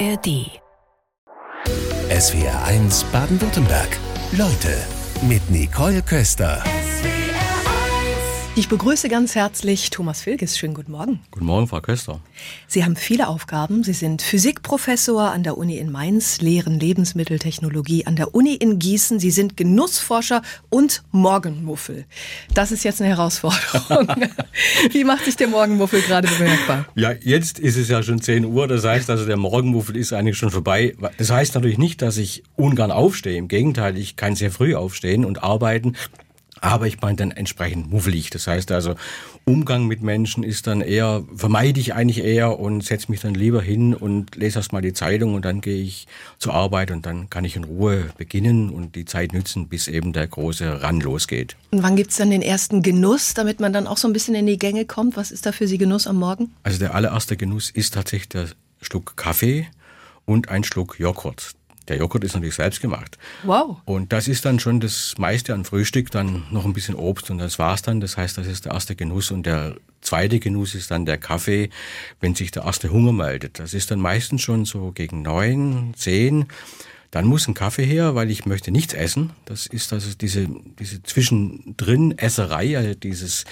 ARD. SWR 1 Baden-Württemberg. Leute mit Nicole Köster. Ich begrüße ganz herzlich Thomas Wilges. Schönen guten Morgen. Guten Morgen, Frau Köster. Sie haben viele Aufgaben. Sie sind Physikprofessor an der Uni in Mainz, lehren Lebensmitteltechnologie an der Uni in Gießen. Sie sind Genussforscher und Morgenmuffel. Das ist jetzt eine Herausforderung. Wie macht sich der Morgenmuffel gerade bemerkbar? Ja, jetzt ist es ja schon 10 Uhr. Das heißt also, der Morgenmuffel ist eigentlich schon vorbei. Das heißt natürlich nicht, dass ich ungern aufstehe. Im Gegenteil, ich kann sehr früh aufstehen und arbeiten aber ich meine dann entsprechend muffelig. Das heißt also, Umgang mit Menschen ist dann eher, vermeide ich eigentlich eher und setze mich dann lieber hin und lese erst mal die Zeitung und dann gehe ich zur Arbeit und dann kann ich in Ruhe beginnen und die Zeit nützen, bis eben der große Ran losgeht. Und wann gibt's dann den ersten Genuss, damit man dann auch so ein bisschen in die Gänge kommt? Was ist da für Sie Genuss am Morgen? Also der allererste Genuss ist tatsächlich der Schluck Kaffee und ein Schluck Joghurt. Der Joghurt ist natürlich selbst gemacht. Wow. Und das ist dann schon das meiste an Frühstück, dann noch ein bisschen Obst und das war's dann. Das heißt, das ist der erste Genuss und der zweite Genuss ist dann der Kaffee, wenn sich der erste Hunger meldet. Das ist dann meistens schon so gegen neun, zehn. Dann muss ein Kaffee her, weil ich möchte nichts essen. Das ist also diese, diese zwischendrin Esserei, also dieses,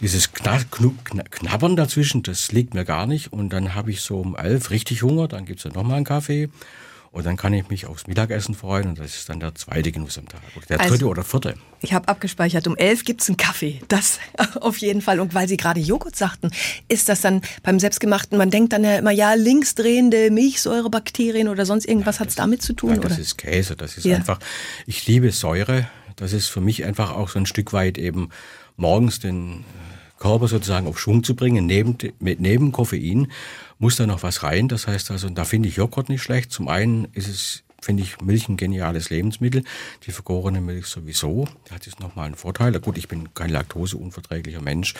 dieses Knabbern dazwischen, das liegt mir gar nicht. Und dann habe ich so um elf richtig Hunger, dann gibt's dann nochmal einen Kaffee. Und dann kann ich mich aufs Mittagessen freuen und das ist dann der zweite Genuss am Tag. Oder der also, dritte oder vierte. Ich habe abgespeichert, um elf gibt's einen Kaffee. Das auf jeden Fall. Und weil Sie gerade Joghurt sagten, ist das dann beim Selbstgemachten, man denkt dann ja immer, ja, linksdrehende Milchsäurebakterien oder sonst irgendwas ja, hat's damit zu tun? Ja, das oder? ist Käse. Das ist ja. einfach, ich liebe Säure. Das ist für mich einfach auch so ein Stück weit eben morgens den Körper sozusagen auf Schwung zu bringen, neben, mit, neben Koffein muss da noch was rein. Das heißt also, da finde ich Joghurt nicht schlecht. Zum einen ist es, finde ich Milch ein geniales Lebensmittel. Die vergorene Milch sowieso. Da hat jetzt nochmal einen Vorteil. Gut, ich bin kein laktoseunverträglicher Mensch.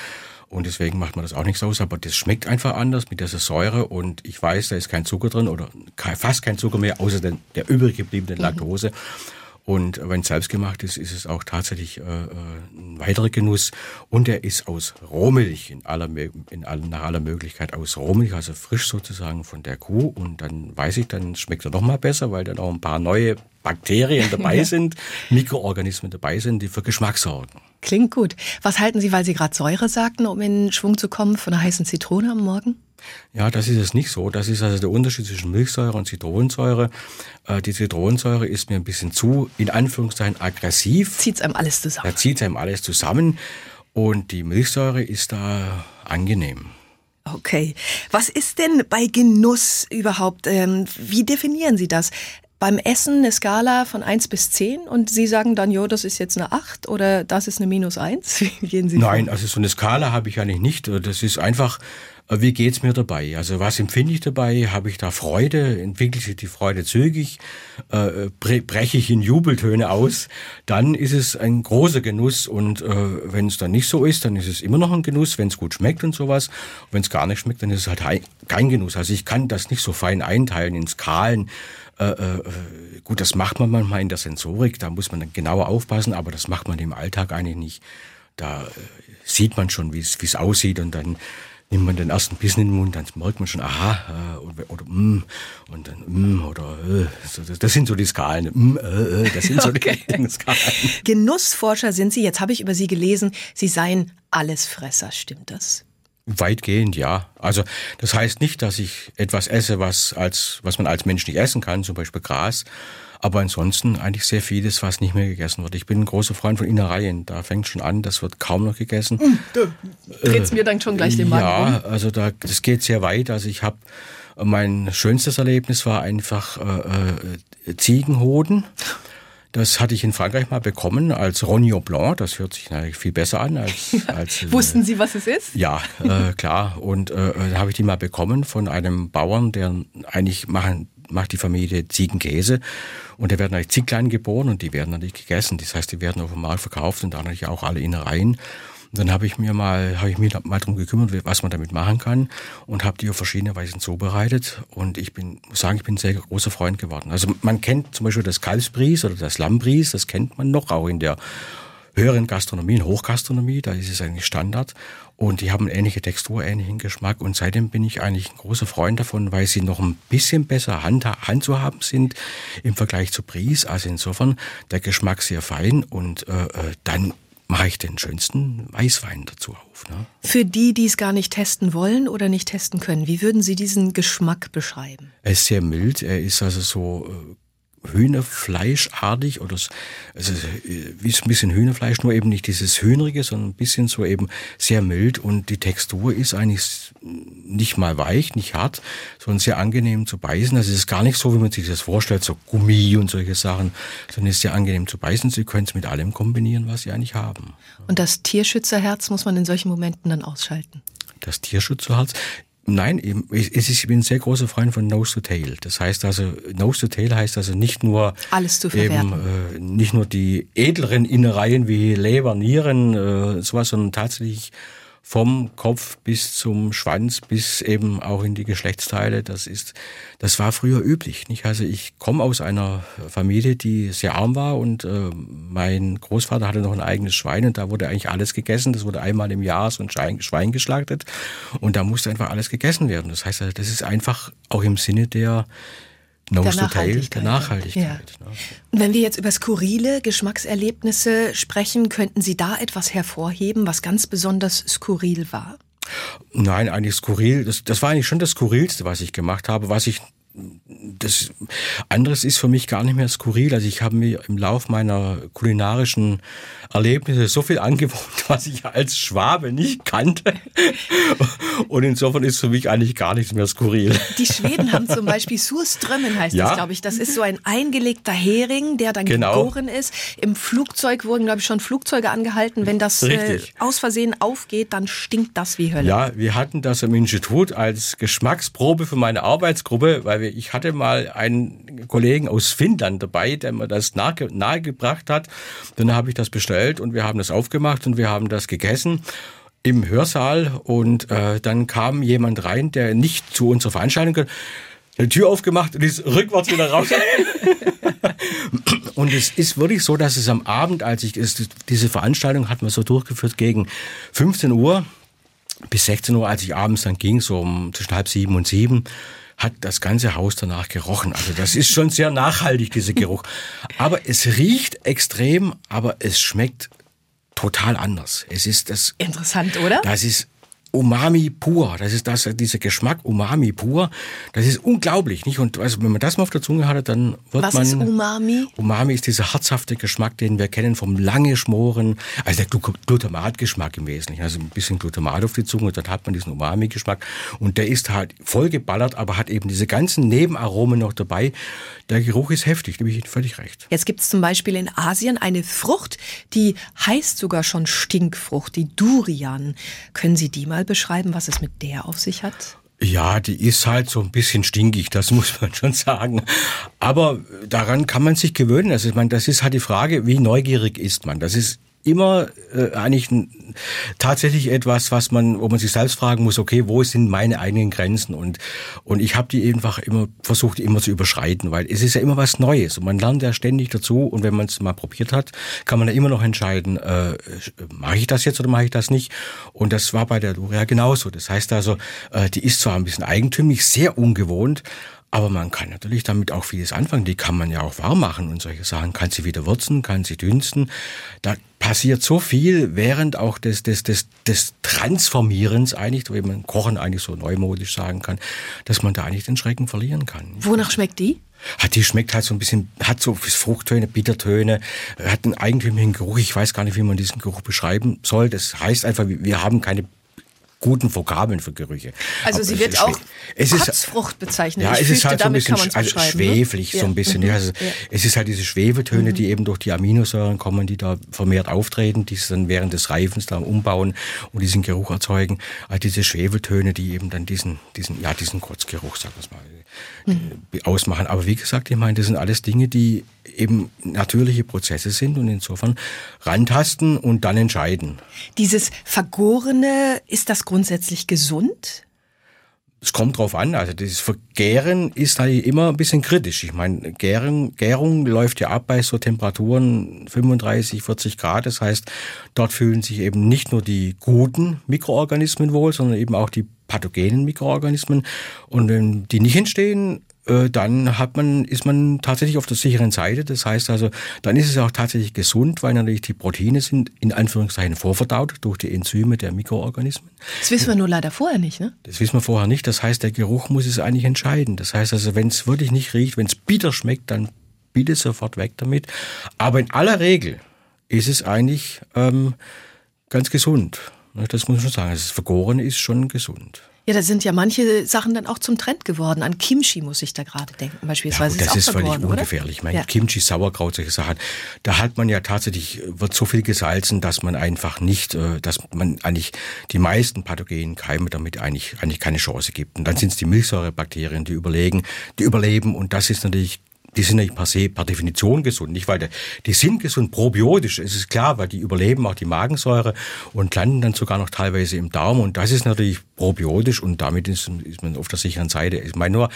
Und deswegen macht man das auch nichts aus. Aber das schmeckt einfach anders mit dieser Säure. Und ich weiß, da ist kein Zucker drin oder fast kein Zucker mehr, außer der, der übrig gebliebenen Laktose. Mhm. Und wenn es selbst gemacht ist, ist es auch tatsächlich äh, äh, ein weiterer Genuss. Und er ist aus Rohmilch, in aller, in aller, nach aller Möglichkeit aus Rohmilch, also frisch sozusagen von der Kuh. Und dann weiß ich, dann schmeckt er noch mal besser, weil dann auch ein paar neue Bakterien dabei sind, Mikroorganismen dabei sind, die für Geschmack sorgen. Klingt gut. Was halten Sie, weil Sie gerade Säure sagten, um in Schwung zu kommen, von einer heißen Zitrone am Morgen? Ja, das ist es nicht so. Das ist also der Unterschied zwischen Milchsäure und Zitronensäure. Äh, die Zitronensäure ist mir ein bisschen zu, in Anführungszeichen, aggressiv. Zieht einem alles zusammen. Da zieht einem alles zusammen. Und die Milchsäure ist da angenehm. Okay. Was ist denn bei Genuss überhaupt? Ähm, wie definieren Sie das? beim Essen eine Skala von 1 bis 10 und Sie sagen dann, jo, das ist jetzt eine 8 oder das ist eine minus 1? Wie gehen Sie Nein, vor? also so eine Skala habe ich eigentlich nicht. Das ist einfach, wie geht's mir dabei? Also was empfinde ich dabei? Habe ich da Freude? Entwickelt sich die Freude zügig? Äh, breche ich in Jubeltöne aus? Dann ist es ein großer Genuss und äh, wenn es dann nicht so ist, dann ist es immer noch ein Genuss, wenn es gut schmeckt und sowas. Wenn es gar nicht schmeckt, dann ist es halt kein Genuss. Also ich kann das nicht so fein einteilen in Skalen. Äh, äh, gut, das macht man manchmal in der Sensorik, da muss man dann genauer aufpassen, aber das macht man im Alltag eigentlich nicht. Da äh, sieht man schon, wie es aussieht und dann nimmt man den ersten Bissen in den Mund, dann merkt man schon, aha, äh, oder, oder mm, und dann mm, oder äh, so, das, das, sind so die Skalen. Mm, äh, äh das sind so okay. die Skalen. Genussforscher sind Sie. Jetzt habe ich über Sie gelesen, Sie seien Allesfresser. Stimmt das? Weitgehend ja. Also das heißt nicht, dass ich etwas esse, was als was man als Mensch nicht essen kann, zum Beispiel Gras. Aber ansonsten eigentlich sehr vieles, was nicht mehr gegessen wird. Ich bin ein großer Freund von Innereien. Da fängt schon an, das wird kaum noch gegessen. Hm, du drehst äh, mir dann schon gleich den Magen Ja, um. also da, das geht sehr weit. Also ich habe mein schönstes Erlebnis war einfach äh, äh, Ziegenhoden. Das hatte ich in Frankreich mal bekommen als Rognon Blanc. Das hört sich natürlich viel besser an als. als äh, Wussten Sie, was es ist? Ja, äh, klar. Und äh, da habe ich die mal bekommen von einem Bauern, der eigentlich machen, macht die Familie Ziegenkäse. Und da werden natürlich Zieglein geboren und die werden natürlich gegessen. Das heißt, die werden auf dem Markt verkauft und da natürlich auch alle Innereien. Und dann habe ich mir mal, habe ich mich mal drum gekümmert, was man damit machen kann und habe die auf verschiedene Weisen zubereitet. Und ich bin, muss sagen, ich bin ein sehr großer Freund geworden. Also man kennt zum Beispiel das Kalbsbries oder das Lammbries, das kennt man noch auch in der höheren Gastronomie, in Hochgastronomie, da ist es eigentlich Standard. Und die haben ähnliche Textur, ähnlichen Geschmack. Und seitdem bin ich eigentlich ein großer Freund davon, weil sie noch ein bisschen besser hand, handzuhaben sind im Vergleich zu Bries. Also insofern der Geschmack sehr fein und äh, äh dann mache ich den schönsten Weißwein dazu auf. Ne? Für die, die es gar nicht testen wollen oder nicht testen können, wie würden Sie diesen Geschmack beschreiben? Er ist sehr mild, er ist also so äh, Hühnerfleischartig oder also wie ein bisschen Hühnerfleisch, nur eben nicht dieses Hühnerige, sondern ein bisschen so eben sehr mild und die Textur ist eigentlich nicht mal weich, nicht hart, sondern sehr angenehm zu beißen. Also es ist gar nicht so, wie man sich das vorstellt, so Gummi und solche Sachen, sondern es ist sehr angenehm zu beißen. Sie können es mit allem kombinieren, was Sie eigentlich haben. Und das Tierschützerherz muss man in solchen Momenten dann ausschalten? Das Tierschützerherz, Nein, ich bin ein sehr großer Freund von Nose to Tail. Das heißt also, Nose to Tail heißt also nicht nur alles zu verwerten. Eben, äh, nicht nur die edleren Innereien wie Leber, Nieren, äh, sowas, sondern tatsächlich vom Kopf bis zum Schwanz bis eben auch in die Geschlechtsteile. Das ist, das war früher üblich. Nicht? Also ich komme aus einer Familie, die sehr arm war und äh, mein Großvater hatte noch ein eigenes Schwein und da wurde eigentlich alles gegessen. Das wurde einmal im Jahr so ein Schwein, Schwein geschlachtet und da musste einfach alles gegessen werden. Das heißt, das ist einfach auch im Sinne der Nose der Nachhaltigkeit. Der Nachhaltigkeit ja. Ne? Und wenn wir jetzt über skurrile Geschmackserlebnisse sprechen, könnten Sie da etwas hervorheben, was ganz besonders skurril war? Nein, eigentlich skurril. Das, das war eigentlich schon das Skurrilste, was ich gemacht habe. Was ich das anderes ist für mich gar nicht mehr skurril. Also ich habe mir im Lauf meiner kulinarischen Erlebnisse so viel angewohnt, was ich als Schwabe nicht kannte. Und insofern ist für mich eigentlich gar nichts mehr skurril. Die Schweden haben zum Beispiel Surströmmen heißt ja. das, glaube ich. Das ist so ein eingelegter Hering, der dann genau. gegoren ist. Im Flugzeug wurden, glaube ich, schon Flugzeuge angehalten. Wenn das äh, aus Versehen aufgeht, dann stinkt das wie Hölle. Ja, wir hatten das im Institut als Geschmacksprobe für meine Arbeitsgruppe, weil wir ich hatte mal einen Kollegen aus Finnland dabei, der mir das nahe, nahegebracht hat. Dann habe ich das bestellt und wir haben das aufgemacht und wir haben das gegessen im Hörsaal und äh, dann kam jemand rein, der nicht zu unserer Veranstaltung gehört, eine Tür aufgemacht und ist rückwärts wieder raus. und es ist wirklich so, dass es am Abend, als ich diese Veranstaltung hat man so durchgeführt gegen 15 Uhr bis 16 Uhr, als ich abends dann ging, so um zwischen halb sieben und sieben, hat das ganze Haus danach gerochen. Also das ist schon sehr nachhaltig, dieser Geruch. Aber es riecht extrem, aber es schmeckt total anders. Es ist das. Interessant, oder? Das ist Umami pur. Das ist das, dieser Geschmack Umami pur. Das ist unglaublich, nicht? Und also, wenn man das mal auf der Zunge hat, dann wird Was man. Was ist Umami? Umami ist dieser herzhafte Geschmack, den wir kennen vom lange Schmoren. Also der Glutamatgeschmack im Wesentlichen. Also ein bisschen Glutamat auf die Zunge, dann hat man diesen Umami-Geschmack. Und der ist halt vollgeballert, aber hat eben diese ganzen Nebenaromen noch dabei. Der Geruch ist heftig, da gebe ich Ihnen völlig recht. Jetzt gibt es zum Beispiel in Asien eine Frucht, die heißt sogar schon Stinkfrucht, die Durian. Können Sie die mal beschreiben, was es mit der auf sich hat? Ja, die ist halt so ein bisschen stinkig, das muss man schon sagen. Aber daran kann man sich gewöhnen. Also ich meine, das ist halt die Frage, wie neugierig ist man. Das ist immer äh, eigentlich ein, tatsächlich etwas, was man, wo man sich selbst fragen muss, okay, wo sind meine eigenen Grenzen? Und und ich habe die einfach immer versucht, immer zu überschreiten, weil es ist ja immer was Neues und man lernt ja ständig dazu. Und wenn man es mal probiert hat, kann man ja immer noch entscheiden, äh, mache ich das jetzt oder mache ich das nicht? Und das war bei der Doria genauso. Das heißt also, äh, die ist zwar ein bisschen eigentümlich, sehr ungewohnt, aber man kann natürlich damit auch vieles anfangen. Die kann man ja auch warm machen und solche Sachen. Kann sie wieder würzen, kann sie dünsten. Da passiert so viel während auch des, des, des, des Transformierens eigentlich, wie man Kochen eigentlich so neumodisch sagen kann, dass man da eigentlich den Schrecken verlieren kann. Wonach schmeckt die? Hat die schmeckt halt so ein bisschen, hat so Fruchttöne, Bittertöne, hat einen eigentümlichen Geruch. Ich weiß gar nicht, wie man diesen Geruch beschreiben soll. Das heißt einfach, wir haben keine guten Vokabeln für Gerüche. Also sie wird auch es ist, Harzfrucht bezeichnet. Ja, ich es ist halt so ein bisschen also schweflich, ne? so ein bisschen. Ja, also ja. Es ist halt diese Schwefeltöne, mhm. die eben durch die Aminosäuren kommen, die da vermehrt auftreten, die dann während des Reifens da umbauen und diesen Geruch erzeugen. Also diese Schwefeltöne, die eben dann diesen, diesen, ja, diesen Kurzgeruch, sagen wir mal, mhm. ausmachen. Aber wie gesagt, ich meine, das sind alles Dinge, die eben natürliche Prozesse sind und insofern rantasten und dann entscheiden. Dieses Vergorene, ist das grundsätzlich gesund? es kommt drauf an. Also das Vergären ist halt immer ein bisschen kritisch. Ich meine, Gärung, Gärung läuft ja ab bei so Temperaturen 35, 40 Grad. Das heißt, dort fühlen sich eben nicht nur die guten Mikroorganismen wohl, sondern eben auch die pathogenen Mikroorganismen. Und wenn die nicht entstehen, dann hat man, ist man tatsächlich auf der sicheren Seite. Das heißt also, dann ist es auch tatsächlich gesund, weil natürlich die Proteine sind in Anführungszeichen vorverdaut durch die Enzyme der Mikroorganismen. Das wissen wir nur leider vorher nicht, ne? Das wissen wir vorher nicht. Das heißt, der Geruch muss es eigentlich entscheiden. Das heißt also, wenn es wirklich nicht riecht, wenn es bitter schmeckt, dann bitte sofort weg damit. Aber in aller Regel ist es eigentlich ähm, ganz gesund. Das muss man schon sagen. Das Vergorene ist schon gesund. Ja, da sind ja manche Sachen dann auch zum Trend geworden. An Kimchi muss ich da gerade denken, beispielsweise. Ja, das ist, ist völlig ungefährlich. Ich meine, ja. Kimchi, Sauerkraut, solche Sachen. Da hat man ja tatsächlich, wird so viel gesalzen, dass man einfach nicht, äh, dass man eigentlich die meisten pathogenen Keime damit eigentlich, eigentlich keine Chance gibt. Und dann sind es die Milchsäurebakterien, die überlegen, die überleben. Und das ist natürlich die sind nicht per se, per Definition gesund. Nicht, weil die, die sind gesund, probiotisch, es ist klar, weil die überleben auch die Magensäure und landen dann sogar noch teilweise im Darm. Und das ist natürlich probiotisch und damit ist, ist man auf der sicheren Seite. Ich meine nur,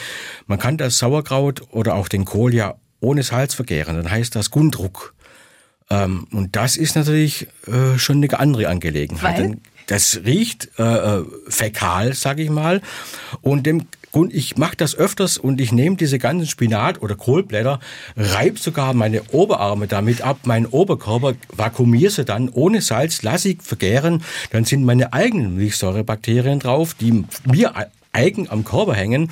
man kann das Sauerkraut oder auch den Kohl ja ohne Salz vergären. Dann heißt das Gundruck. Ähm, und das ist natürlich äh, schon eine andere Angelegenheit. Weil? Das riecht äh, äh fäkal, sag ich mal. Und dem und ich mache das öfters und ich nehme diese ganzen Spinat- oder Kohlblätter, reibe sogar meine Oberarme damit ab, meinen Oberkörper, vakuumiere sie dann ohne Salz, lasse ich vergären. Dann sind meine eigenen Milchsäurebakterien drauf, die mir eigen am Körper hängen.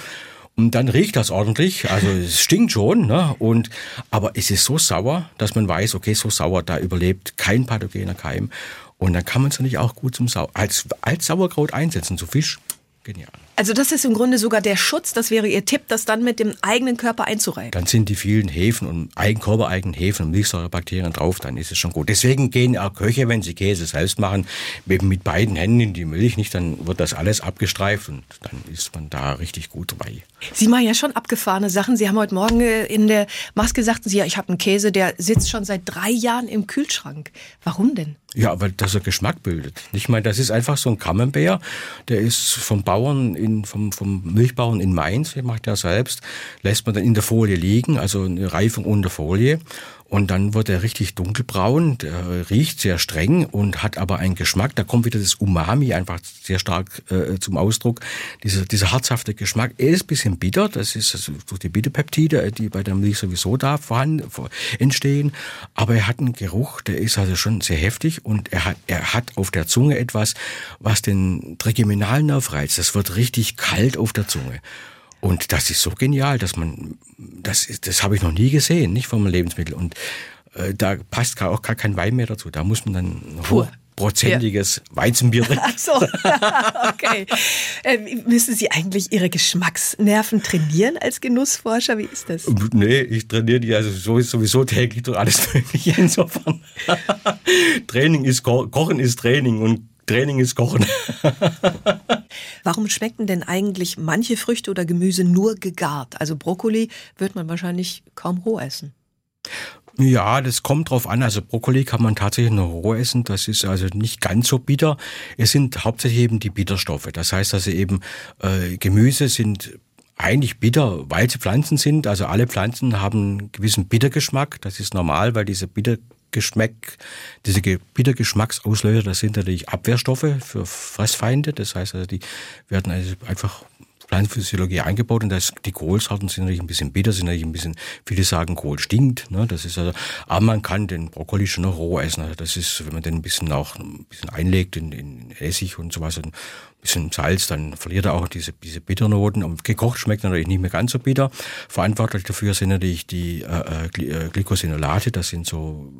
Und dann riecht das ordentlich, also es stinkt schon, ne? Und aber es ist so sauer, dass man weiß, okay, so sauer, da überlebt kein pathogener Keim. Und dann kann man es natürlich auch gut zum Sau als, als Sauerkraut einsetzen, zu Fisch. Genial. Also das ist im Grunde sogar der Schutz, das wäre Ihr Tipp, das dann mit dem eigenen Körper einzureiben. Dann sind die vielen Hefen und körpereigenen Hefen und Milchsäurebakterien drauf, dann ist es schon gut. Deswegen gehen auch Köche, wenn sie Käse selbst machen, eben mit beiden Händen in die Milch, nicht, dann wird das alles abgestreift und dann ist man da richtig gut dabei. Sie machen ja schon abgefahrene Sachen. Sie haben heute Morgen äh, in der Maske gesagt, Sie, ja, ich habe einen Käse, der sitzt schon seit drei Jahren im Kühlschrank. Warum denn? Ja, weil das er Geschmack bildet. Ich meine, das ist einfach so ein Camembert, der ist vom Bauern in, vom, vom Milchbauern in Mainz, der macht er selbst, lässt man dann in der Folie liegen, also eine Reifung unter Folie. Und dann wird er richtig dunkelbraun, der riecht sehr streng und hat aber einen Geschmack. Da kommt wieder das Umami einfach sehr stark äh, zum Ausdruck. Dieser, dieser herzhafte Geschmack. Er ist ein bisschen bitter, das ist also durch die Bitterpeptide, die bei der Milch sowieso da vorhanden, entstehen. Aber er hat einen Geruch, der ist also schon sehr heftig und er hat, er hat auf der Zunge etwas, was den Trigeminalnerv reizt. Das wird richtig kalt auf der Zunge. Und das ist so genial, dass man, das, das habe ich noch nie gesehen, nicht vom Lebensmittel. Und äh, da passt auch gar kein Wein mehr dazu. Da muss man dann hochprozentiges ja. Weizenbier trinken. Ach so, okay. Äh, müssen Sie eigentlich Ihre Geschmacksnerven trainieren als Genussforscher? Wie ist das? Nee, ich trainiere die also sowieso täglich durch alles Mögliche. Insofern. Training ist Ko Kochen ist Training und Training ist Kochen. Warum schmecken denn eigentlich manche Früchte oder Gemüse nur gegart? Also Brokkoli wird man wahrscheinlich kaum roh essen. Ja, das kommt drauf an. Also Brokkoli kann man tatsächlich nur roh essen. Das ist also nicht ganz so bitter. Es sind hauptsächlich eben die Bitterstoffe. Das heißt also eben äh, Gemüse sind eigentlich bitter, weil sie Pflanzen sind. Also alle Pflanzen haben einen gewissen Bittergeschmack. Das ist normal, weil diese Bitter Geschmack, diese Bittergeschmacksauslöser, das sind natürlich Abwehrstoffe für Fressfeinde. Das heißt also, die werden also einfach Pflanzenphysiologie eingebaut und das, die Kohlsorten sind natürlich ein bisschen bitter, sind natürlich ein bisschen, viele sagen, Kohl stinkt, ne, das ist also, aber man kann den Brokkoli schon noch roh essen, also das ist, wenn man den ein bisschen auch, ein bisschen einlegt in, in Essig und sowas, ein bisschen Salz, dann verliert er auch diese, diese Bitternoten. Und gekocht schmeckt natürlich nicht mehr ganz so bitter. Verantwortlich dafür sind natürlich die äh, äh Glycosinolate, das sind so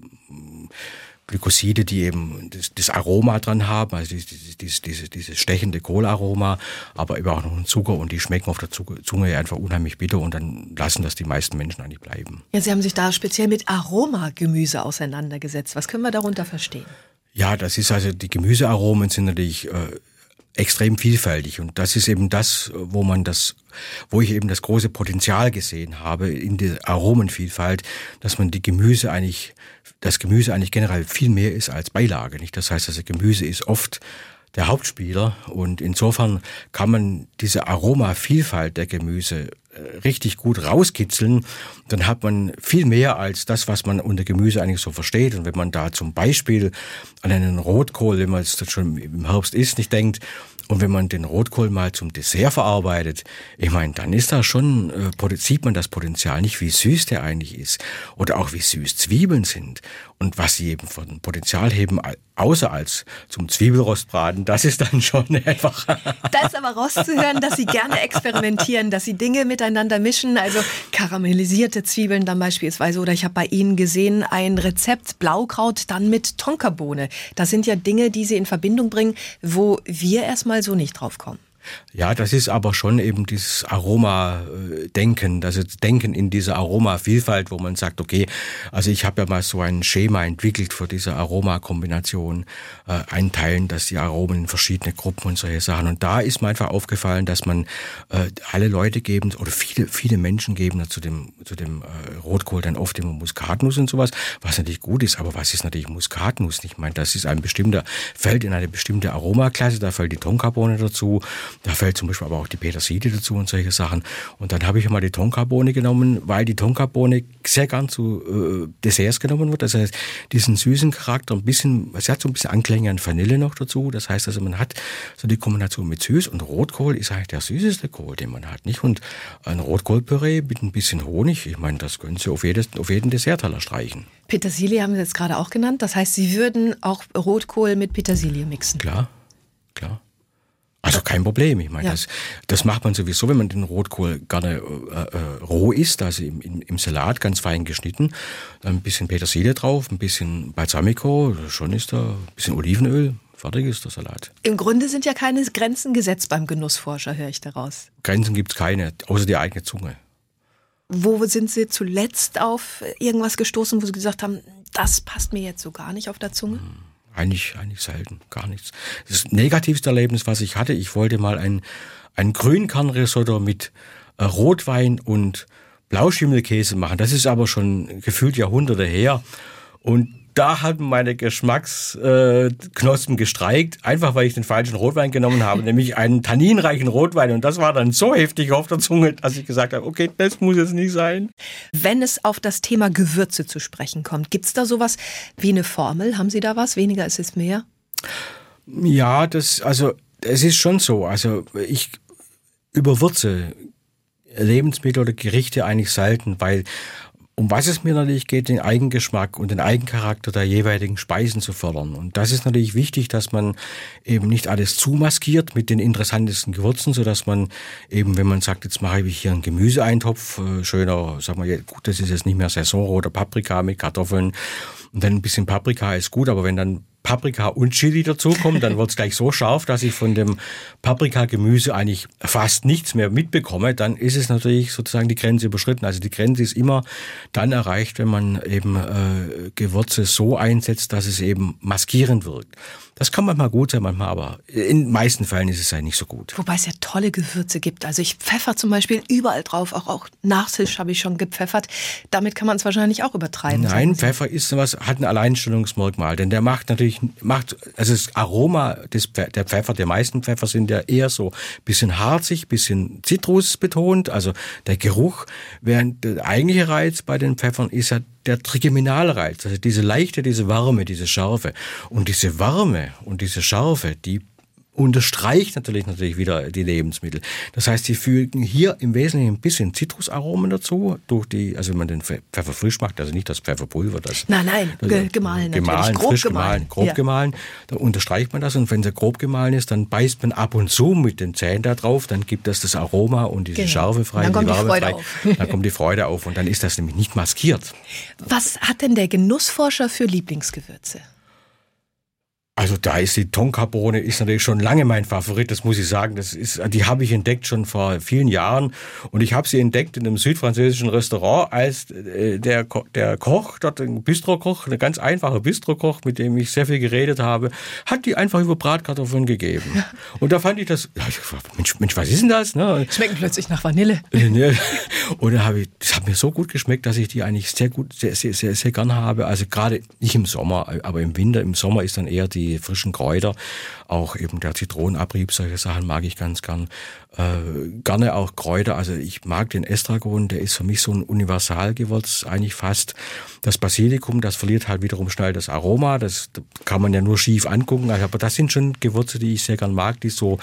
Glykoside, die eben das, das Aroma dran haben, also dieses, dieses, dieses, dieses stechende Kohlaroma, aber eben auch noch ein Zucker und die schmecken auf der Zunge einfach unheimlich bitter und dann lassen das die meisten Menschen eigentlich bleiben. Ja, Sie haben sich da speziell mit Aromagemüse auseinandergesetzt. Was können wir darunter verstehen? Ja, das ist also, die Gemüsearomen sind natürlich äh, extrem vielfältig und das ist eben das, wo man das, wo ich eben das große Potenzial gesehen habe in der Aromenvielfalt, dass man die Gemüse eigentlich das Gemüse eigentlich generell viel mehr ist als Beilage. Nicht? Das heißt, also Gemüse ist oft der Hauptspieler und insofern kann man diese Aromavielfalt der Gemüse äh, richtig gut rauskitzeln, dann hat man viel mehr als das, was man unter Gemüse eigentlich so versteht. Und wenn man da zum Beispiel an einen Rotkohl, wenn man es schon im Herbst isst, nicht denkt, und wenn man den Rotkohl mal zum Dessert verarbeitet, ich meine, dann ist da schon, äh, sieht man das Potenzial nicht, wie süß der eigentlich ist. Oder auch wie süß Zwiebeln sind. Und was sie eben von Potenzial heben, außer als zum Zwiebelrostbraten, das ist dann schon einfach. da ist aber rauszuhören, dass Sie gerne experimentieren, dass Sie Dinge miteinander mischen, also karamellisierte Zwiebeln dann beispielsweise. Oder ich habe bei Ihnen gesehen ein Rezept Blaukraut dann mit Tonkabohne. Das sind ja Dinge, die Sie in Verbindung bringen, wo wir erstmal so nicht drauf kommen. Ja, das ist aber schon eben dieses Aroma-Denken, also Denken in dieser Aromavielfalt, wo man sagt, okay, also ich habe ja mal so ein Schema entwickelt für diese Aromakombination, äh, einteilen, dass die Aromen in verschiedene Gruppen und solche Sachen. Und da ist mir einfach aufgefallen, dass man äh, alle Leute geben oder viele, viele Menschen geben zu dem, zu dem äh, Rotkohl dann oft immer Muskatnuss und sowas, was natürlich gut ist, aber was ist natürlich Muskatnuss? Ich meine, das ist ein bestimmter, fällt in eine bestimmte Aromaklasse, da fällt die Tonkabohne dazu, da fällt zum Beispiel aber auch die Petersilie dazu und solche Sachen. Und dann habe ich mal die Tonkabohne genommen, weil die Tonkabohne sehr gern zu äh, Desserts genommen wird. Das heißt, diesen süßen Charakter ein bisschen, es hat so ein bisschen Anklänge an Vanille noch dazu. Das heißt also, man hat so die Kombination mit süß und Rotkohl ist eigentlich der süßeste Kohl, den man hat, nicht? Und ein Rotkohlpüree mit ein bisschen Honig, ich meine, das können Sie auf, jedes, auf jeden Dessertteller streichen. Petersilie haben Sie jetzt gerade auch genannt. Das heißt, Sie würden auch Rotkohl mit Petersilie mixen? Klar, klar. Also kein Problem. Ich meine, ja. das, das macht man sowieso, wenn man den Rotkohl gerne äh, äh, roh isst, also im, im, im Salat ganz fein geschnitten. Dann ein bisschen Petersilie drauf, ein bisschen Balsamico, schon ist da ein bisschen Olivenöl. Fertig ist der Salat. Im Grunde sind ja keine Grenzen gesetzt beim Genussforscher, höre ich daraus. Grenzen gibt es keine, außer die eigene Zunge. Wo sind Sie zuletzt auf irgendwas gestoßen, wo Sie gesagt haben, das passt mir jetzt so gar nicht auf der Zunge? Hm. Eigentlich, eigentlich selten, gar nichts. Das negativste Erlebnis, was ich hatte, ich wollte mal ein, ein Grünkernrisotto mit äh, Rotwein und Blauschimmelkäse machen. Das ist aber schon gefühlt Jahrhunderte her. Und da hatten meine Geschmacksknospen gestreikt, einfach weil ich den falschen Rotwein genommen habe, nämlich einen tanninreichen Rotwein. Und das war dann so heftig auf der Zunge, dass ich gesagt habe, okay, das muss jetzt nicht sein. Wenn es auf das Thema Gewürze zu sprechen kommt, gibt es da sowas wie eine Formel? Haben Sie da was? Weniger ist es mehr? Ja, das, also, es ist schon so. Also, ich überwürze Lebensmittel oder Gerichte eigentlich selten, weil um was es mir natürlich geht, den Eigengeschmack und den Eigencharakter der jeweiligen Speisen zu fördern. Und das ist natürlich wichtig, dass man eben nicht alles zumaskiert mit den interessantesten Gewürzen, so dass man eben, wenn man sagt, jetzt mache ich hier einen Gemüseeintopf, äh, schöner, sag mal, gut, das ist jetzt nicht mehr Saison oder Paprika mit Kartoffeln und dann ein bisschen Paprika ist gut, aber wenn dann Paprika und Chili dazukommen, dann wird es gleich so scharf, dass ich von dem Paprika-Gemüse eigentlich fast nichts mehr mitbekomme. Dann ist es natürlich sozusagen die Grenze überschritten. Also die Grenze ist immer dann erreicht, wenn man eben äh, Gewürze so einsetzt, dass es eben maskierend wirkt. Das kann manchmal gut sein, manchmal aber in den meisten Fällen ist es ja nicht so gut. Wobei es ja tolle Gewürze gibt. Also ich pfeffer zum Beispiel überall drauf, auch, auch Nachtisch habe ich schon gepfeffert. Damit kann man es wahrscheinlich auch übertreiben. Nein, Pfeffer ist was, hat ein Alleinstellungsmerkmal, denn der macht natürlich, macht, also das Aroma des, der Pfeffer, der meisten Pfeffer sind ja eher so bisschen harzig, bisschen zitrusbetont, also der Geruch, während der eigentliche Reiz bei den Pfeffern ist ja der Trigeminalreiz, also diese leichte, diese Warme, diese Schärfe. Und diese Warme und diese Schärfe, die unterstreicht natürlich natürlich wieder die Lebensmittel. Das heißt, sie fügen hier im Wesentlichen ein bisschen Zitrusaromen dazu, durch die, also wenn man den Pfeffer frisch macht, also nicht das Pfefferpulver, das. Nein, nein, ge gemahlen, gemahlen, grob frisch gemahlen, grob ja. gemahlen, da unterstreicht man das und wenn es grob gemahlen ist, dann beißt man ab und zu mit den Zähnen da drauf, dann gibt das das Aroma und diese genau. Schärfe frei, dann kommt die, die Freude frei. auf. Dann kommt die Freude auf und dann ist das nämlich nicht maskiert. Was hat denn der Genussforscher für Lieblingsgewürze? Also da ist die Tonkabohne ist natürlich schon lange mein Favorit, das muss ich sagen. Das ist, die habe ich entdeckt schon vor vielen Jahren und ich habe sie entdeckt in einem südfranzösischen Restaurant, als äh, der, der Koch, dort ein Bistrokoch, ein ganz einfacher Bistrokoch, mit dem ich sehr viel geredet habe, hat die einfach über Bratkartoffeln gegeben. Und da fand ich das, Mensch, Mensch was ist denn das? Ne? Schmecken plötzlich nach Vanille. Und da habe ich, das hat mir so gut geschmeckt, dass ich die eigentlich sehr gut, sehr, sehr, sehr, sehr gern habe. Also gerade nicht im Sommer, aber im Winter, im Sommer ist dann eher die frischen Kräuter. Auch eben der Zitronenabrieb, solche Sachen mag ich ganz gern. Äh, gerne auch Kräuter. Also ich mag den Estragon, der ist für mich so ein Universalgewürz eigentlich fast. Das Basilikum, das verliert halt wiederum schnell das Aroma. Das kann man ja nur schief angucken. Also, aber das sind schon Gewürze, die ich sehr gern mag, die so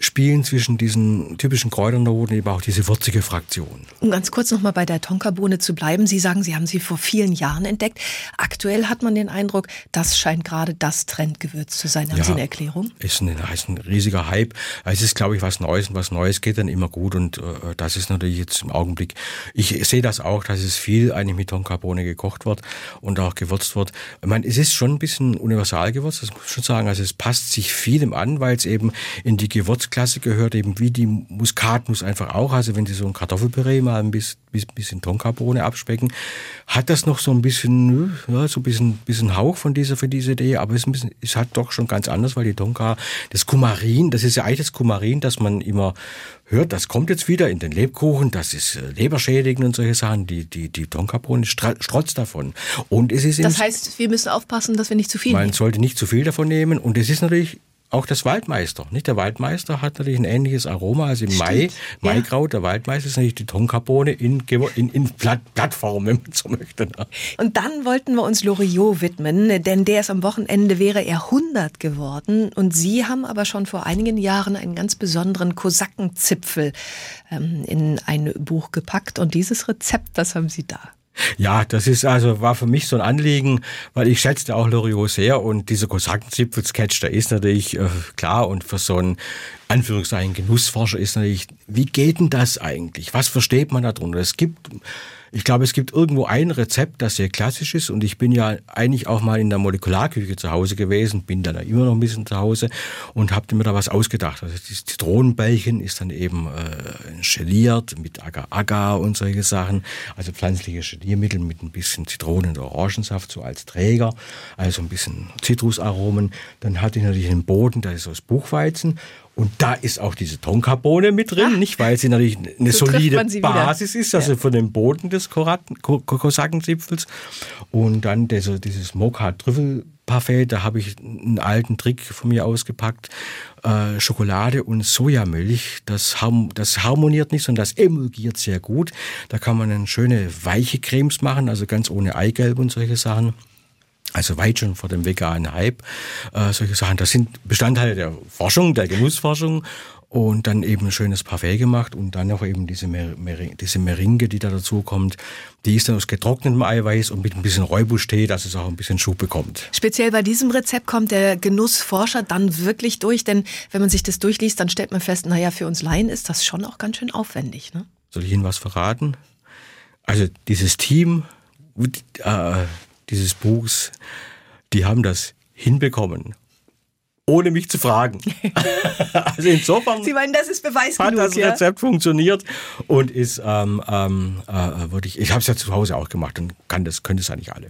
spielen zwischen diesen typischen Kräuternoten eben auch diese würzige Fraktion. Um ganz kurz nochmal bei der Tonkabohne zu bleiben. Sie sagen, Sie haben sie vor vielen Jahren entdeckt. Aktuell hat man den Eindruck, das scheint gerade das Trendgewürz zu sein. Haben ja, Sie eine Erklärung? Ist ein, ist ein riesiger Hype. Es ist, glaube ich, was Neues und was Neues geht dann immer gut und äh, das ist natürlich jetzt im Augenblick, ich sehe das auch, dass es viel eigentlich mit Tonkabohne gekocht wird und auch gewürzt wird. Ich meine, es ist schon ein bisschen Universalgewürz, das muss ich schon sagen. Also es passt sich vielem an, weil es eben in die Gewürz Gewürzklasse gehört, eben wie die Muskatnuss einfach auch. Also wenn Sie so ein Kartoffelpüree mal ein bisschen, bisschen Tonkabohne abspecken, hat das noch so ein bisschen, ja, so ein bisschen, bisschen Hauch von dieser, für diese Idee, aber es bisschen, ist halt doch schon ganz anders, weil die Tonka, das Kumarin, das ist ja eigentlich das Kumarin, das man immer hört, das kommt jetzt wieder in den Lebkuchen, das ist äh, leberschädigend und solche Sachen. Die, die, die Tonkabohne strotzt davon. Und es ist das heißt, wir müssen aufpassen, dass wir nicht zu viel man nehmen. Man sollte nicht zu viel davon nehmen. Und es ist natürlich auch das Waldmeister. Nicht? Der Waldmeister hat natürlich ein ähnliches Aroma als im Stimmt. Mai. Maikraut, der Waldmeister ist natürlich die Tonkarbone in, in, in Platt, Plattform, wenn man so möchte. Ne? Und dann wollten wir uns Loriot widmen, denn der ist am Wochenende, wäre er 100 geworden. Und Sie haben aber schon vor einigen Jahren einen ganz besonderen Kosakenzipfel ähm, in ein Buch gepackt. Und dieses Rezept, das haben Sie da. Ja, das ist also, war für mich so ein Anliegen, weil ich schätzte auch Loriot sehr und dieser Kosakenzipfel-Sketch, der ist natürlich äh, klar und für so einen Anführungszeichen Genussforscher ist natürlich, wie geht denn das eigentlich? Was versteht man darunter? Es gibt ich glaube, es gibt irgendwo ein Rezept, das sehr klassisch ist und ich bin ja eigentlich auch mal in der Molekularküche zu Hause gewesen, bin dann immer noch ein bisschen zu Hause und habe mir da was ausgedacht. Also das Zitronenbällchen ist dann eben äh, geliert mit Agar-Agar und solche Sachen, also pflanzliche Geliermittel mit ein bisschen Zitronen- und Orangensaft so als Träger, also ein bisschen Zitrusaromen. Dann hatte ich natürlich den Boden, das ist aus Buchweizen und da ist auch diese Tonkabohne mit drin, Ach, nicht? Weil sie natürlich eine so solide Basis ist, also ja. von dem Boden des Kosakenzipfels. Und dann diese, dieses Mocha-Trüffel-Parfait, da habe ich einen alten Trick von mir ausgepackt. Äh, Schokolade und Sojamilch, das, das harmoniert nicht, sondern das emulgiert sehr gut. Da kann man dann schöne weiche Cremes machen, also ganz ohne Eigelb und solche Sachen. Also weit schon vor dem veganen Hype. Äh, solche Sachen, das sind Bestandteile der Forschung, der Genussforschung und dann eben ein schönes Parfait gemacht und dann noch eben diese, Mer Mer diese Meringue, die da dazu kommt. Die ist dann aus getrocknetem Eiweiß und mit ein bisschen Räubusch-Tee, dass es auch ein bisschen Schub bekommt. Speziell bei diesem Rezept kommt der Genussforscher dann wirklich durch, denn wenn man sich das durchliest, dann stellt man fest, naja, für uns Laien ist das schon auch ganz schön aufwendig. Ne? Soll ich Ihnen was verraten? Also dieses Team, äh, dieses Buchs, die haben das hinbekommen ohne mich zu fragen. also insofern Sie meinen, das ist Beweis hat genug, das Rezept ja? funktioniert und ist ähm, ähm, äh, würde ich ich habe es ja zu Hause auch gemacht und kann das können es eigentlich alle.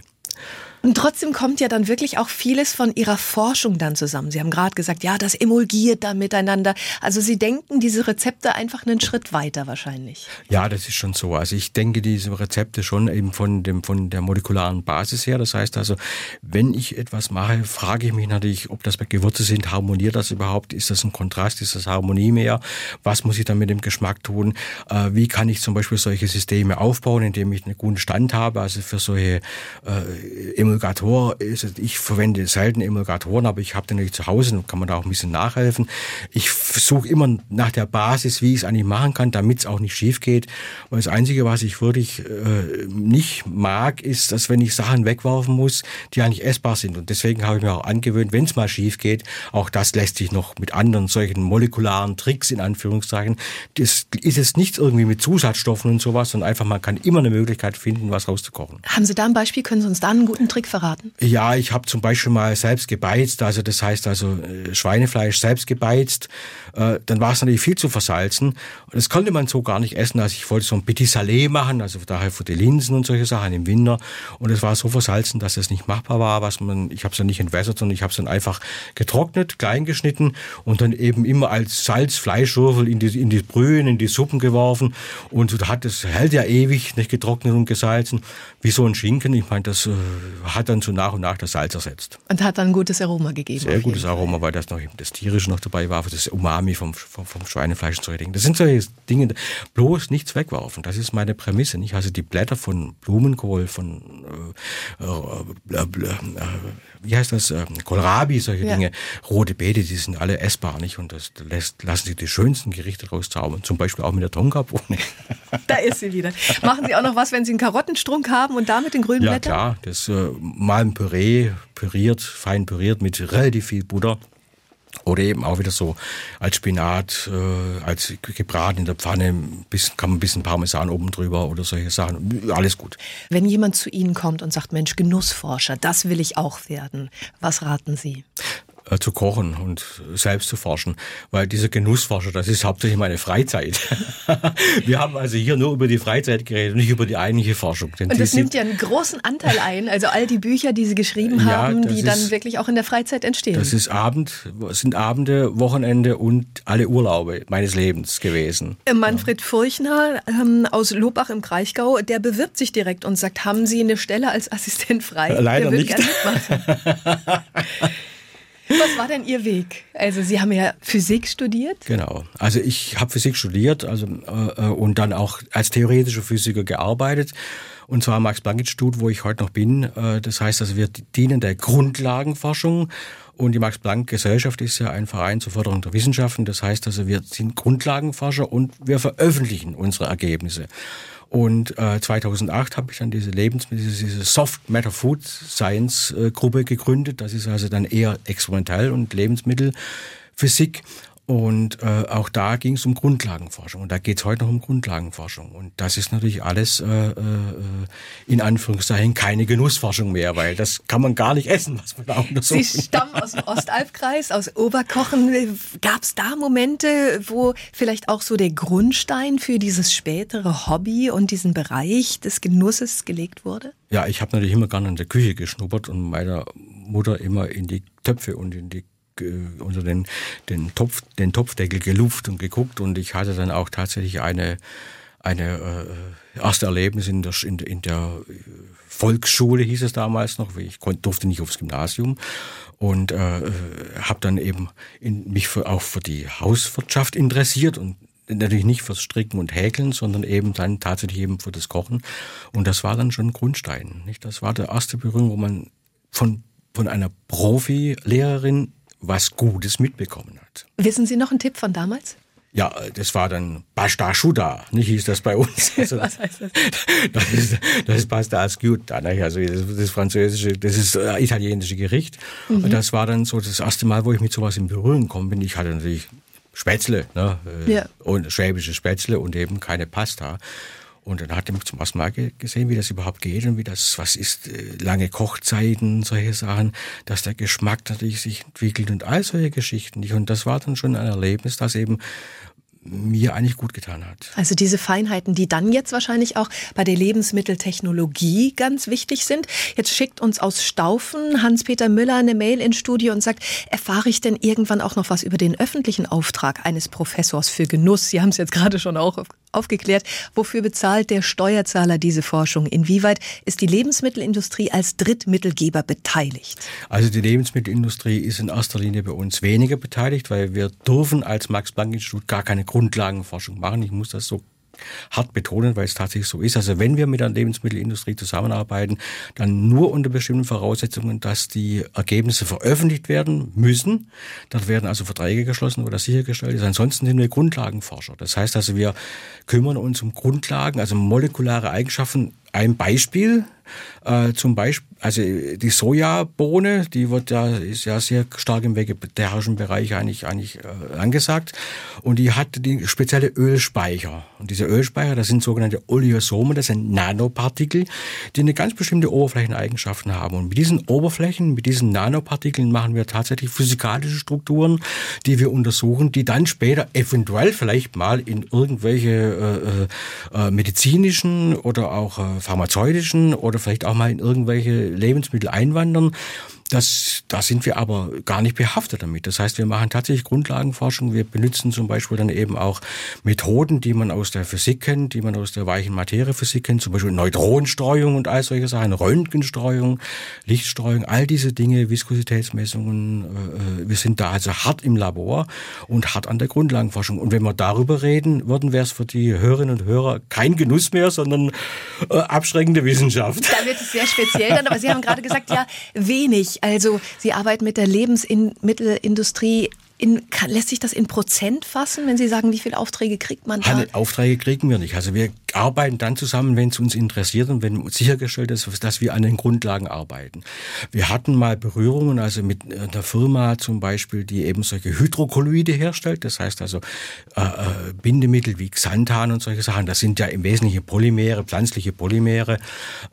Und trotzdem kommt ja dann wirklich auch vieles von Ihrer Forschung dann zusammen. Sie haben gerade gesagt, ja, das emulgiert dann miteinander. Also Sie denken diese Rezepte einfach einen Schritt weiter wahrscheinlich. Ja, das ist schon so. Also ich denke diese Rezepte schon eben von dem von der molekularen Basis her. Das heißt also, wenn ich etwas mache, frage ich mich natürlich, ob das bei Gewürze sind, harmoniert das überhaupt? Ist das ein Kontrast? Ist das Harmonie mehr? Was muss ich dann mit dem Geschmack tun? Äh, wie kann ich zum Beispiel solche Systeme aufbauen, indem ich einen guten Stand habe? Also für solche äh, Emulgator ist, ich verwende selten Emulgatoren, aber ich habe den natürlich zu Hause und kann man da auch ein bisschen nachhelfen. Ich suche immer nach der Basis, wie ich es eigentlich machen kann, damit es auch nicht schief geht. Weil das Einzige, was ich wirklich äh, nicht mag, ist, dass wenn ich Sachen wegwerfen muss, die eigentlich essbar sind. Und deswegen habe ich mir auch angewöhnt, wenn es mal schief geht, auch das lässt sich noch mit anderen solchen molekularen Tricks in Anführungszeichen. Das ist jetzt nicht irgendwie mit Zusatzstoffen und sowas, sondern einfach man kann immer eine Möglichkeit finden, was rauszukochen. Haben Sie da ein Beispiel? Können Sie uns da einen guten Trick Trick verraten? Ja, ich habe zum Beispiel mal selbst gebeizt, also das heißt also äh, Schweinefleisch selbst gebeizt. Äh, dann war es natürlich viel zu versalzen. Das konnte man so gar nicht essen. Also ich wollte so ein Petit Salé machen, also daher für die Linsen und solche Sachen im Winter. Und es war so versalzen, dass es nicht machbar war. Was man, ich habe es dann nicht entwässert, sondern ich habe es dann einfach getrocknet, klein geschnitten und dann eben immer als Salz, Fleischwürfel in die, in die Brühen, in die Suppen geworfen. Und hat es hält ja ewig, nicht getrocknet und gesalzen, wie so ein Schinken. Ich meine, das äh, hat dann so nach und nach das Salz ersetzt. Und hat dann ein gutes Aroma gegeben. Sehr gutes Aroma, weil das noch das Tierische noch dabei war, das Umami vom, vom, vom Schweinefleisch und so Dinge. Das sind solche Dinge, bloß nichts wegwerfen. Das ist meine Prämisse. Nicht? Also die Blätter von Blumenkohl, von äh, äh, äh, wie heißt das, äh, Kohlrabi, solche ja. Dinge, rote Beete, die sind alle essbar, nicht? Und das lässt, lassen sich die schönsten Gerichte rauszaubern. Zum Beispiel auch mit der Tonkabohne. Da ist sie wieder. Machen Sie auch noch was, wenn Sie einen Karottenstrunk haben und damit den grünen ja, Blättern? Ja, klar. Das äh, mal ein Püree, püriert, fein püriert mit relativ viel Butter. Oder eben auch wieder so als Spinat, äh, als gebraten in der Pfanne, bisschen, kann man ein bisschen Parmesan oben drüber oder solche Sachen. Alles gut. Wenn jemand zu Ihnen kommt und sagt, Mensch, Genussforscher, das will ich auch werden, was raten Sie? Äh, zu kochen und selbst zu forschen, weil dieser Genussforscher, das ist hauptsächlich meine Freizeit. Wir haben also hier nur über die Freizeit geredet, nicht über die eigentliche Forschung. Und das nimmt ja einen großen Anteil ein, also all die Bücher, die Sie geschrieben ja, haben, die ist, dann wirklich auch in der Freizeit entstehen. Das ist Abend, sind Abende, Wochenende und alle Urlaube meines Lebens gewesen. Äh, Manfred Furchner ähm, aus Lobach im Kraichgau, der bewirbt sich direkt und sagt, haben Sie eine Stelle als Assistent frei? Leider nicht. Was war denn Ihr Weg? Also Sie haben ja Physik studiert. Genau. Also ich habe Physik studiert also, äh, äh, und dann auch als theoretischer Physiker gearbeitet. Und zwar am Max-Planck-Institut, wo ich heute noch bin. Äh, das heißt, also wir dienen der Grundlagenforschung. Und die Max-Planck-Gesellschaft ist ja ein Verein zur Förderung der Wissenschaften. Das heißt also, wir sind Grundlagenforscher und wir veröffentlichen unsere Ergebnisse. Und äh, 2008 habe ich dann diese Lebensmittel, diese Soft Matter Food Science äh, Gruppe gegründet. Das ist also dann eher experimentell und Lebensmittelphysik. Und äh, auch da ging es um Grundlagenforschung. Und da geht es heute noch um Grundlagenforschung. Und das ist natürlich alles äh, äh, in Anführungszeichen keine Genussforschung mehr, weil das kann man gar nicht essen, was man da untersucht. Sie stammen aus dem Ostalbkreis, aus Oberkochen. Gab es da Momente, wo vielleicht auch so der Grundstein für dieses spätere Hobby und diesen Bereich des Genusses gelegt wurde? Ja, ich habe natürlich immer gerne in der Küche geschnuppert und meiner Mutter immer in die Töpfe und in die unter den, den, Topf, den Topfdeckel geluft und geguckt und ich hatte dann auch tatsächlich eine, eine äh, erste Erlebnis in der, in, in der Volksschule hieß es damals noch, ich konnte, durfte nicht aufs Gymnasium und äh, habe dann eben in, mich für, auch für die Hauswirtschaft interessiert und natürlich nicht fürs Stricken und Häkeln, sondern eben dann tatsächlich eben für das Kochen. Und das war dann schon ein Grundstein. Nicht? Das war der erste Berührung, wo man von, von einer Profi-Lehrerin was Gutes mitbekommen hat. Wissen Sie noch einen Tipp von damals? Ja, das war dann Pasta Schuda, nicht hieß das bei uns. Also, Was heißt das? Das ist, das ist Pasta Asciutta, also das, das französische, das ist äh, italienische Gericht. Mhm. Und das war dann so das erste Mal, wo ich mit sowas in Berührung gekommen bin. Ich hatte natürlich Spätzle, ne? Äh, ja. und schwäbische Spätzle und eben keine Pasta. Und dann hat er zum ersten Mal gesehen, wie das überhaupt geht und wie das, was ist, äh, lange Kochzeiten, solche Sachen, dass der Geschmack natürlich sich entwickelt und all solche Geschichten. Und das war dann schon ein Erlebnis, das eben mir eigentlich gut getan hat. Also diese Feinheiten, die dann jetzt wahrscheinlich auch bei der Lebensmitteltechnologie ganz wichtig sind. Jetzt schickt uns aus Staufen Hans-Peter Müller eine Mail ins Studio und sagt, erfahre ich denn irgendwann auch noch was über den öffentlichen Auftrag eines Professors für Genuss? Sie haben es jetzt gerade schon auch aufgeklärt. Wofür bezahlt der Steuerzahler diese Forschung? Inwieweit ist die Lebensmittelindustrie als Drittmittelgeber beteiligt? Also die Lebensmittelindustrie ist in erster Linie bei uns weniger beteiligt, weil wir dürfen als Max-Planck-Institut gar keine Grundlagenforschung machen. Ich muss das so hart betonen, weil es tatsächlich so ist. Also wenn wir mit der Lebensmittelindustrie zusammenarbeiten, dann nur unter bestimmten Voraussetzungen, dass die Ergebnisse veröffentlicht werden müssen. Dann werden also Verträge geschlossen, wo das sichergestellt ist. Ansonsten sind wir Grundlagenforscher. Das heißt also, wir kümmern uns um Grundlagen, also molekulare Eigenschaften. Ein Beispiel, äh, zum Beispiel, also die Sojabohne, die wird ja, ist ja sehr stark im vegetarischen Bereich eigentlich, eigentlich äh, angesagt. Und die hat die spezielle Ölspeicher. Und diese Ölspeicher, das sind sogenannte Oleosomen, das sind Nanopartikel, die eine ganz bestimmte Oberflächeneigenschaften haben. Und mit diesen Oberflächen, mit diesen Nanopartikeln machen wir tatsächlich physikalische Strukturen, die wir untersuchen, die dann später eventuell vielleicht mal in irgendwelche äh, äh, medizinischen oder auch äh, pharmazeutischen oder vielleicht auch mal in irgendwelche Lebensmittel einwandern. Das, da sind wir aber gar nicht behaftet damit. Das heißt, wir machen tatsächlich Grundlagenforschung. Wir benutzen zum Beispiel dann eben auch Methoden, die man aus der Physik kennt, die man aus der weichen Materiephysik kennt, zum Beispiel Neutronenstreuung und all solche Sachen, Röntgenstreuung, Lichtstreuung, all diese Dinge, Viskositätsmessungen. Äh, äh, wir sind da also hart im Labor und hart an der Grundlagenforschung. Und wenn wir darüber reden würden, wäre es für die Hörerinnen und Hörer kein Genuss mehr, sondern äh, abschreckende Wissenschaft. Da wird es sehr speziell dann, aber Sie haben gerade gesagt, ja, wenig. Also Sie arbeiten mit der Lebensmittelindustrie in, lässt sich das in Prozent fassen, wenn Sie sagen, wie viele Aufträge kriegt man da? Aufträge kriegen wir nicht. Also wir arbeiten dann zusammen, wenn es uns interessiert und wenn sichergestellt ist, dass wir an den Grundlagen arbeiten. Wir hatten mal Berührungen, also mit einer Firma zum Beispiel, die eben solche Hydrokolloide herstellt. Das heißt also äh, äh, Bindemittel wie Xanthan und solche Sachen. Das sind ja im Wesentlichen Polymere, pflanzliche Polymere.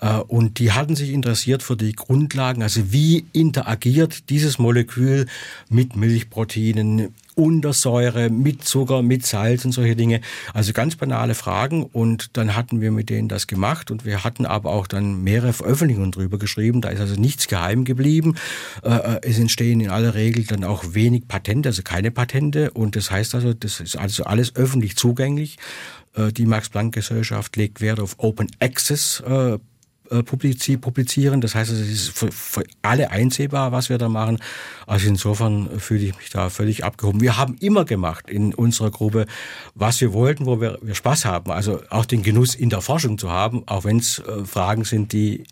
Äh, und die hatten sich interessiert für die Grundlagen, also wie interagiert dieses Molekül mit Milchprotein Vitaminen, Untersäure, mit Zucker, mit Salz und solche Dinge. Also ganz banale Fragen. Und dann hatten wir mit denen das gemacht und wir hatten aber auch dann mehrere Veröffentlichungen drüber geschrieben. Da ist also nichts geheim geblieben. Äh, äh, es entstehen in aller Regel dann auch wenig Patente, also keine Patente. Und das heißt also, das ist also alles öffentlich zugänglich. Äh, die Max-Planck-Gesellschaft legt Wert auf Open Access publizieren. Das heißt, es ist für, für, alle einsehbar, was wir da machen. Also insofern fühle ich mich da völlig abgehoben. Wir haben immer gemacht in unserer Gruppe, was wir wollten, wo wir, wir Spaß haben. Also auch den Genuss in der Forschung zu haben, auch wenn es äh, Fragen sind, die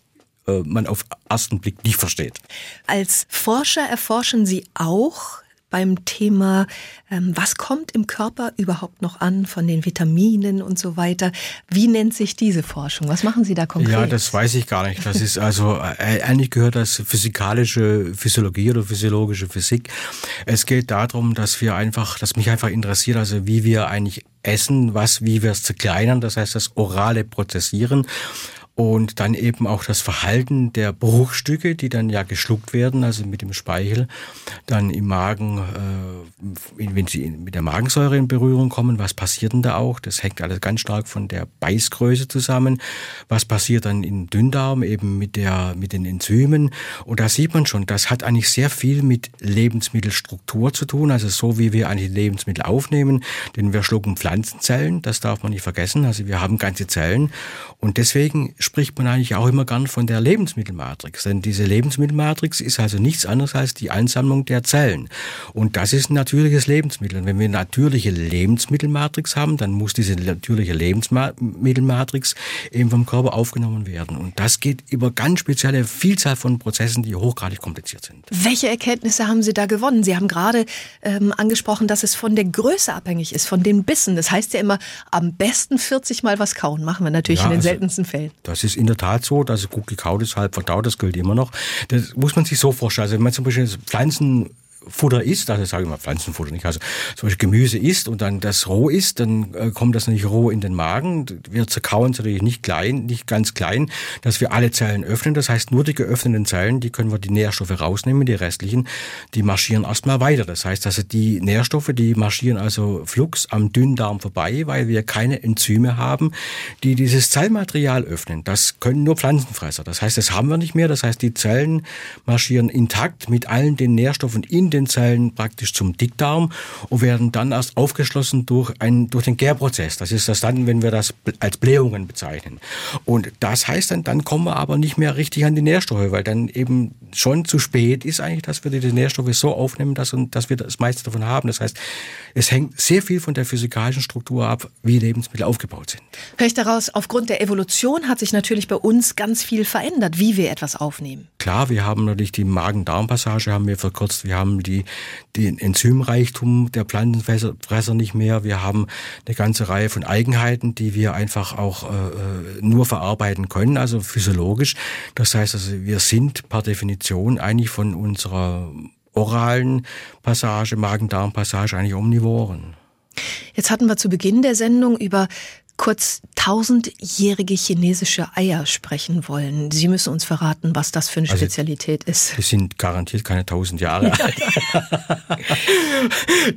äh, man auf ersten Blick nicht versteht. Als Forscher erforschen Sie auch beim Thema, ähm, was kommt im Körper überhaupt noch an von den Vitaminen und so weiter. Wie nennt sich diese Forschung? Was machen Sie da konkret? Ja, das weiß ich gar nicht. Das ist also, äh, eigentlich gehört das physikalische Physiologie oder physiologische Physik. Es geht darum, dass wir einfach, dass mich einfach interessiert, also wie wir eigentlich essen, was, wie wir es zerkleinern, das heißt das orale Prozessieren und dann eben auch das Verhalten der Bruchstücke, die dann ja geschluckt werden, also mit dem Speichel, dann im Magen, äh, wenn sie mit der Magensäure in Berührung kommen, was passiert denn da auch? Das hängt alles ganz stark von der Beißgröße zusammen. Was passiert dann im Dünndarm eben mit der, mit den Enzymen? Und da sieht man schon, das hat eigentlich sehr viel mit Lebensmittelstruktur zu tun, also so wie wir eigentlich Lebensmittel aufnehmen, denn wir schlucken Pflanzenzellen, das darf man nicht vergessen, also wir haben ganze Zellen und deswegen spricht man eigentlich auch immer gern von der Lebensmittelmatrix. Denn diese Lebensmittelmatrix ist also nichts anderes als die Ansammlung der Zellen. Und das ist ein natürliches Lebensmittel. Und wenn wir eine natürliche Lebensmittelmatrix haben, dann muss diese natürliche Lebensmittelmatrix eben vom Körper aufgenommen werden. Und das geht über ganz spezielle Vielzahl von Prozessen, die hochgradig kompliziert sind. Welche Erkenntnisse haben Sie da gewonnen? Sie haben gerade ähm, angesprochen, dass es von der Größe abhängig ist, von den Bissen. Das heißt ja immer, am besten 40 Mal was kauen. Machen wir natürlich ja, in den also, seltensten Fällen. Das ist in der Tat so, dass es gut gekaut ist, halb verdaut, das gilt immer noch. Das muss man sich so vorstellen. Also wenn man zum Beispiel Pflanzen Futter isst, also sage ich mal Pflanzenfutter nicht, also zum Beispiel Gemüse isst und dann das roh isst, dann äh, kommt das nicht roh in den Magen. Wir zerkauen es natürlich nicht klein, nicht ganz klein, dass wir alle Zellen öffnen. Das heißt, nur die geöffneten Zellen, die können wir die Nährstoffe rausnehmen, die restlichen, die marschieren erstmal weiter. Das heißt, also die Nährstoffe, die marschieren also flugs am Dünndarm vorbei, weil wir keine Enzyme haben, die dieses Zellmaterial öffnen. Das können nur Pflanzenfresser. Das heißt, das haben wir nicht mehr. Das heißt, die Zellen marschieren intakt mit allen den Nährstoffen in den Zellen praktisch zum Dickdarm und werden dann erst aufgeschlossen durch, ein, durch den Gärprozess. Das ist das dann, wenn wir das als Blähungen bezeichnen. Und das heißt dann, dann kommen wir aber nicht mehr richtig an die Nährstoffe, weil dann eben schon zu spät ist eigentlich, dass wir die Nährstoffe so aufnehmen, dass, dass wir das meiste davon haben. Das heißt, es hängt sehr viel von der physikalischen Struktur ab, wie Lebensmittel aufgebaut sind. Höre ich daraus, aufgrund der Evolution hat sich natürlich bei uns ganz viel verändert, wie wir etwas aufnehmen. Klar, wir haben natürlich die Magen-Darm-Passage haben wir verkürzt, wir haben die, den Enzymreichtum der Pflanzenfresser nicht mehr, wir haben eine ganze Reihe von Eigenheiten, die wir einfach auch äh, äh nur verarbeiten können, also physiologisch. Das heißt also, wir sind per Definition eigentlich von unserer oralen Passage, Magen-Darm-Passage eigentlich Omnivoren. Jetzt hatten wir zu Beginn der Sendung über kurz tausendjährige chinesische Eier sprechen wollen. Sie müssen uns verraten, was das für eine also, Spezialität ist. Die sind garantiert keine tausend Jahre alt.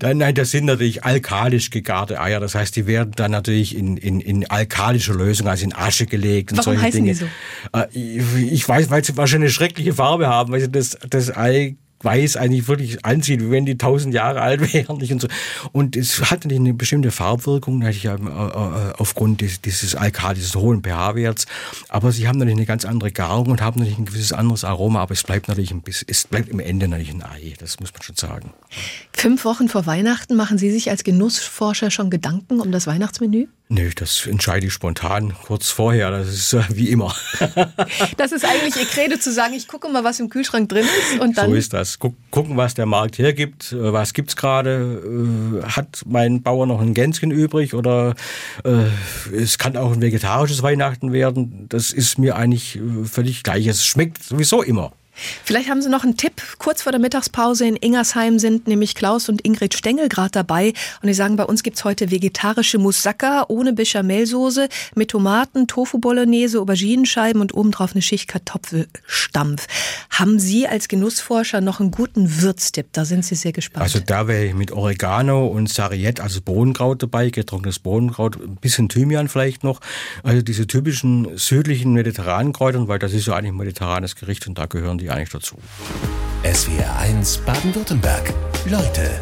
nein, das sind natürlich alkalisch gegarte Eier. Das heißt, die werden dann natürlich in, in, in alkalische Lösung, also in Asche gelegt und Warum solche heißen Dinge. Die so? Äh, ich weiß, weil sie wahrscheinlich eine schreckliche Farbe haben, weil sie das, das Ei weiß eigentlich wirklich ansieht, wie wenn die tausend Jahre alt wären. Nicht? Und, so. und es hat eine bestimmte Farbwirkung, natürlich äh, äh, aufgrund des, dieses Alkali, dieses hohen pH-Werts. Aber sie haben natürlich eine ganz andere Garung und haben natürlich ein gewisses anderes Aroma. Aber es bleibt natürlich ein bisschen, es bleibt im Ende natürlich ein Ei. Das muss man schon sagen. Fünf Wochen vor Weihnachten machen Sie sich als Genussforscher schon Gedanken um das Weihnachtsmenü? Nö, das entscheide ich spontan kurz vorher. Das ist äh, wie immer. das ist eigentlich Ihr Credo zu sagen, ich gucke mal, was im Kühlschrank drin ist und dann. So ist das. Gucken, was der Markt hergibt. Äh, was gibt's gerade? Äh, hat mein Bauer noch ein Gänschen übrig oder äh, es kann auch ein vegetarisches Weihnachten werden. Das ist mir eigentlich äh, völlig gleich. Es schmeckt sowieso immer. Vielleicht haben Sie noch einen Tipp. Kurz vor der Mittagspause in Ingersheim sind nämlich Klaus und Ingrid Stengel gerade dabei. Und die sagen, bei uns gibt's heute vegetarische Moussaka ohne Bechamelsoße mit Tomaten, Tofu-Bolognese, Auberginenscheiben und obendrauf eine Schicht Kartoffelstampf. Haben Sie als Genussforscher noch einen guten Würztipp? Da sind Sie sehr gespannt. Also da wäre ich mit Oregano und Sariette, also Bohnenkraut dabei, getrocknetes Bohnenkraut, ein bisschen Thymian vielleicht noch. Also diese typischen südlichen mediterranen Kräutern, weil das ist ja eigentlich ein mediterranes Gericht und da gehören die die eigentlich dazu. SWR 1 Baden-Württemberg. Leute,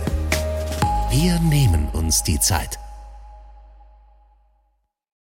wir nehmen uns die Zeit.